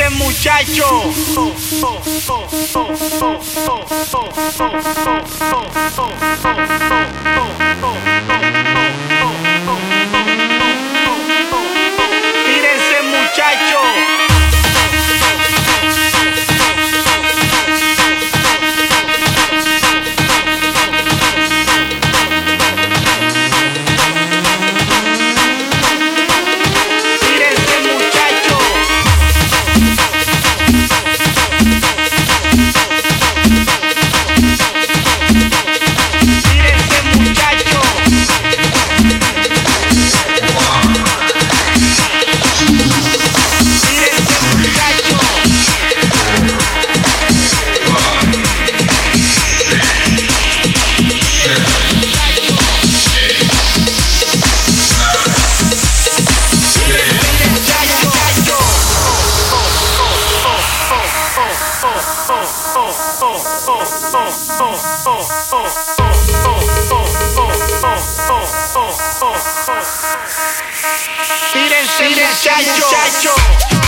Tírense muchacho. Muchacho. Tírense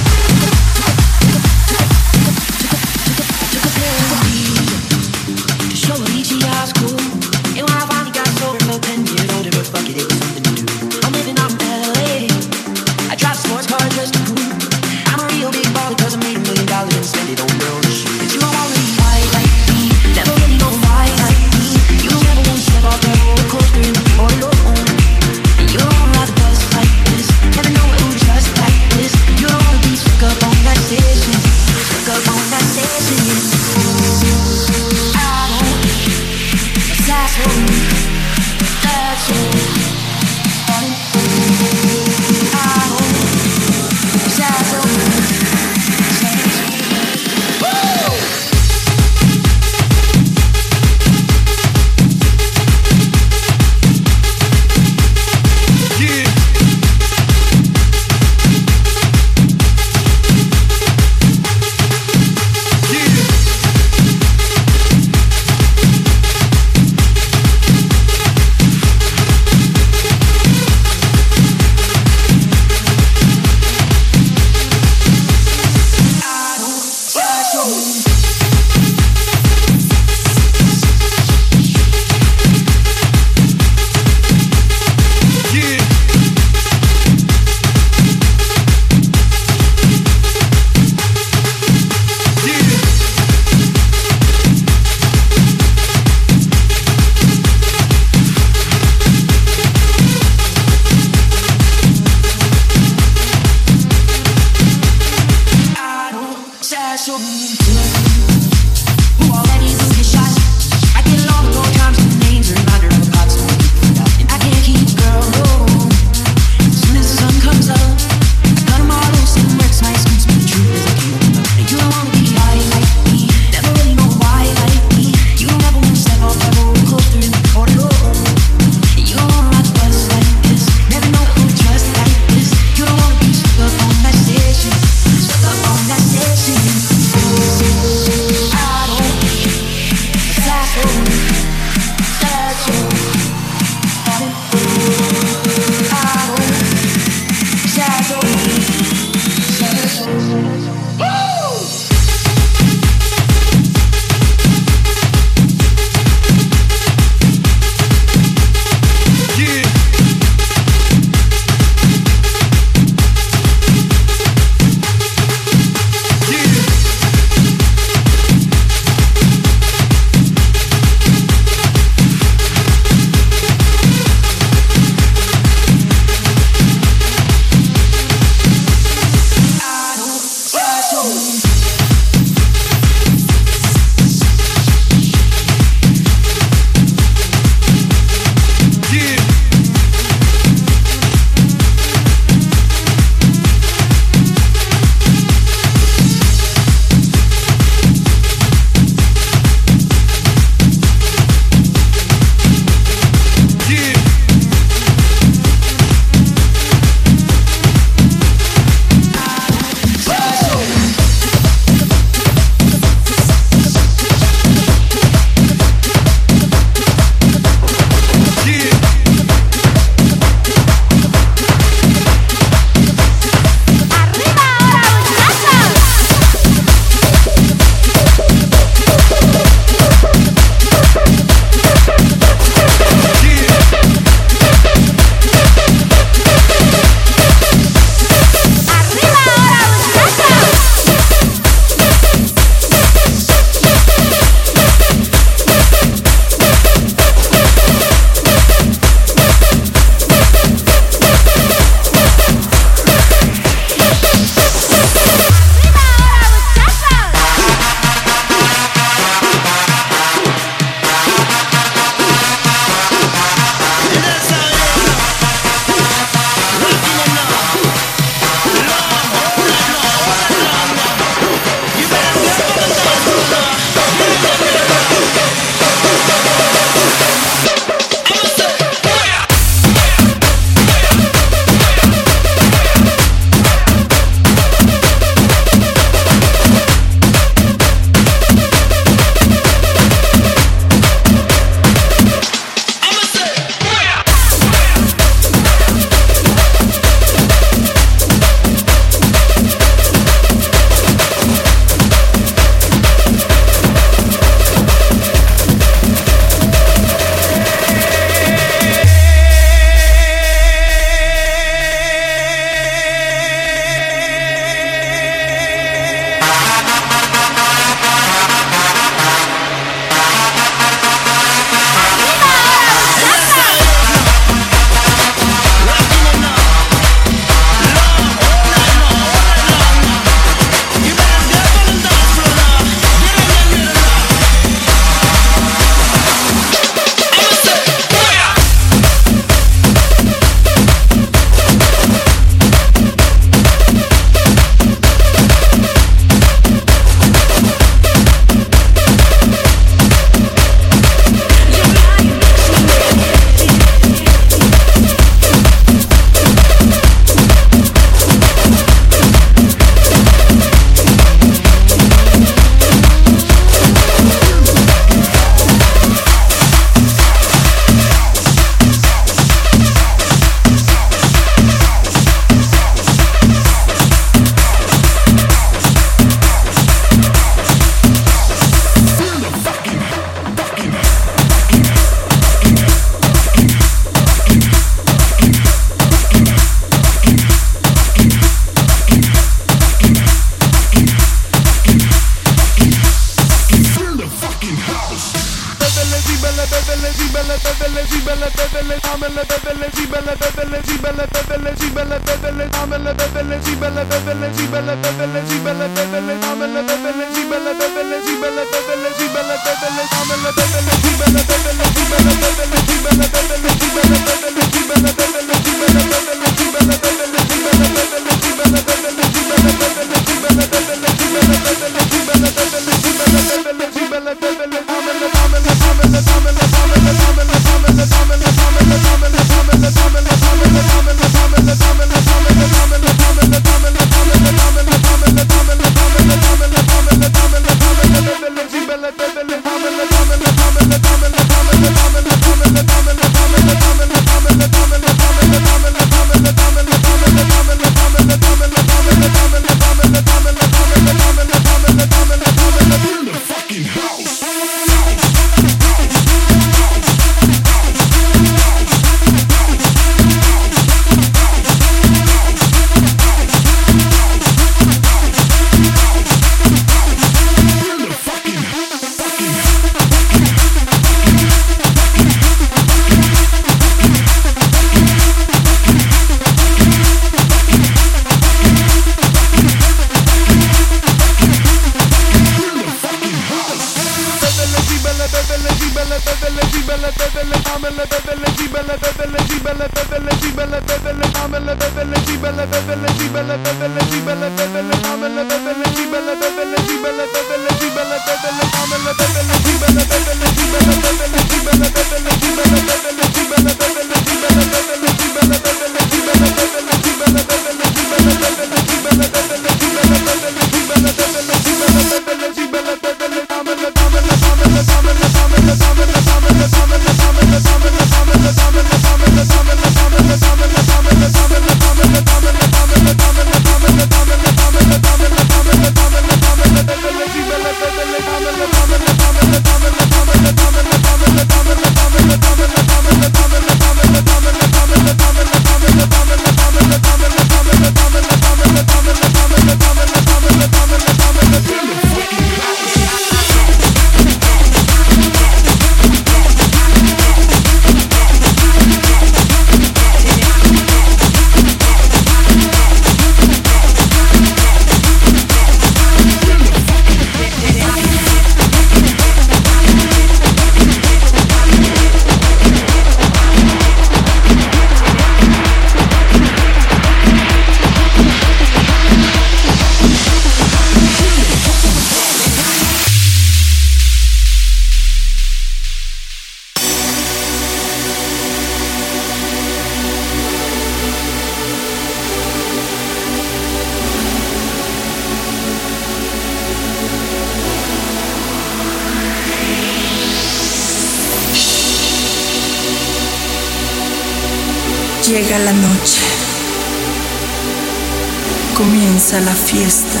fiesta,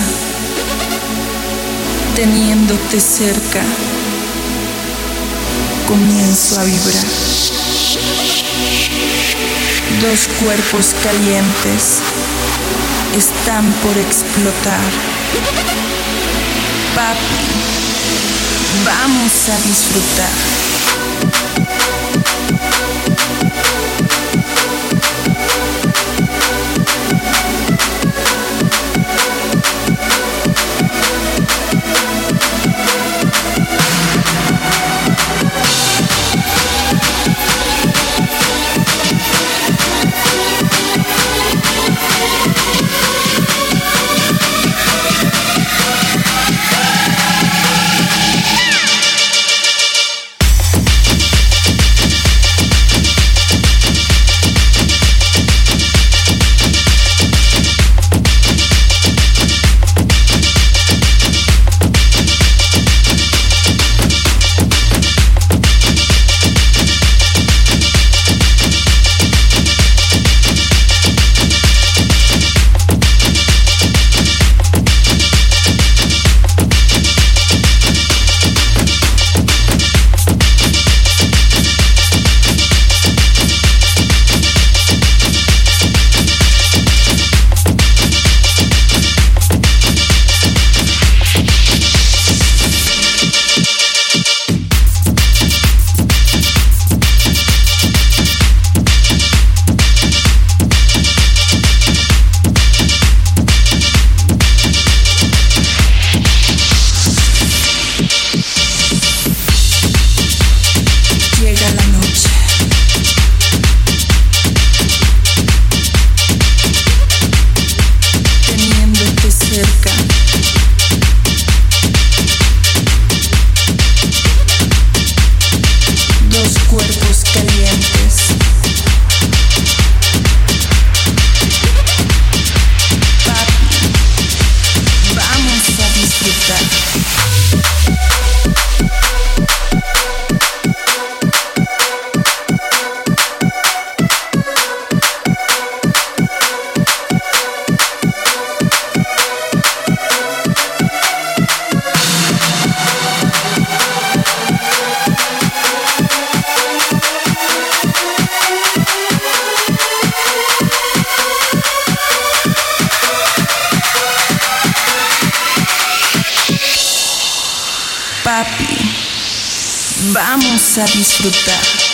teniéndote cerca, comienzo a vibrar. Dos cuerpos calientes están por explotar. Papi, vamos a disfrutar. sadness for the.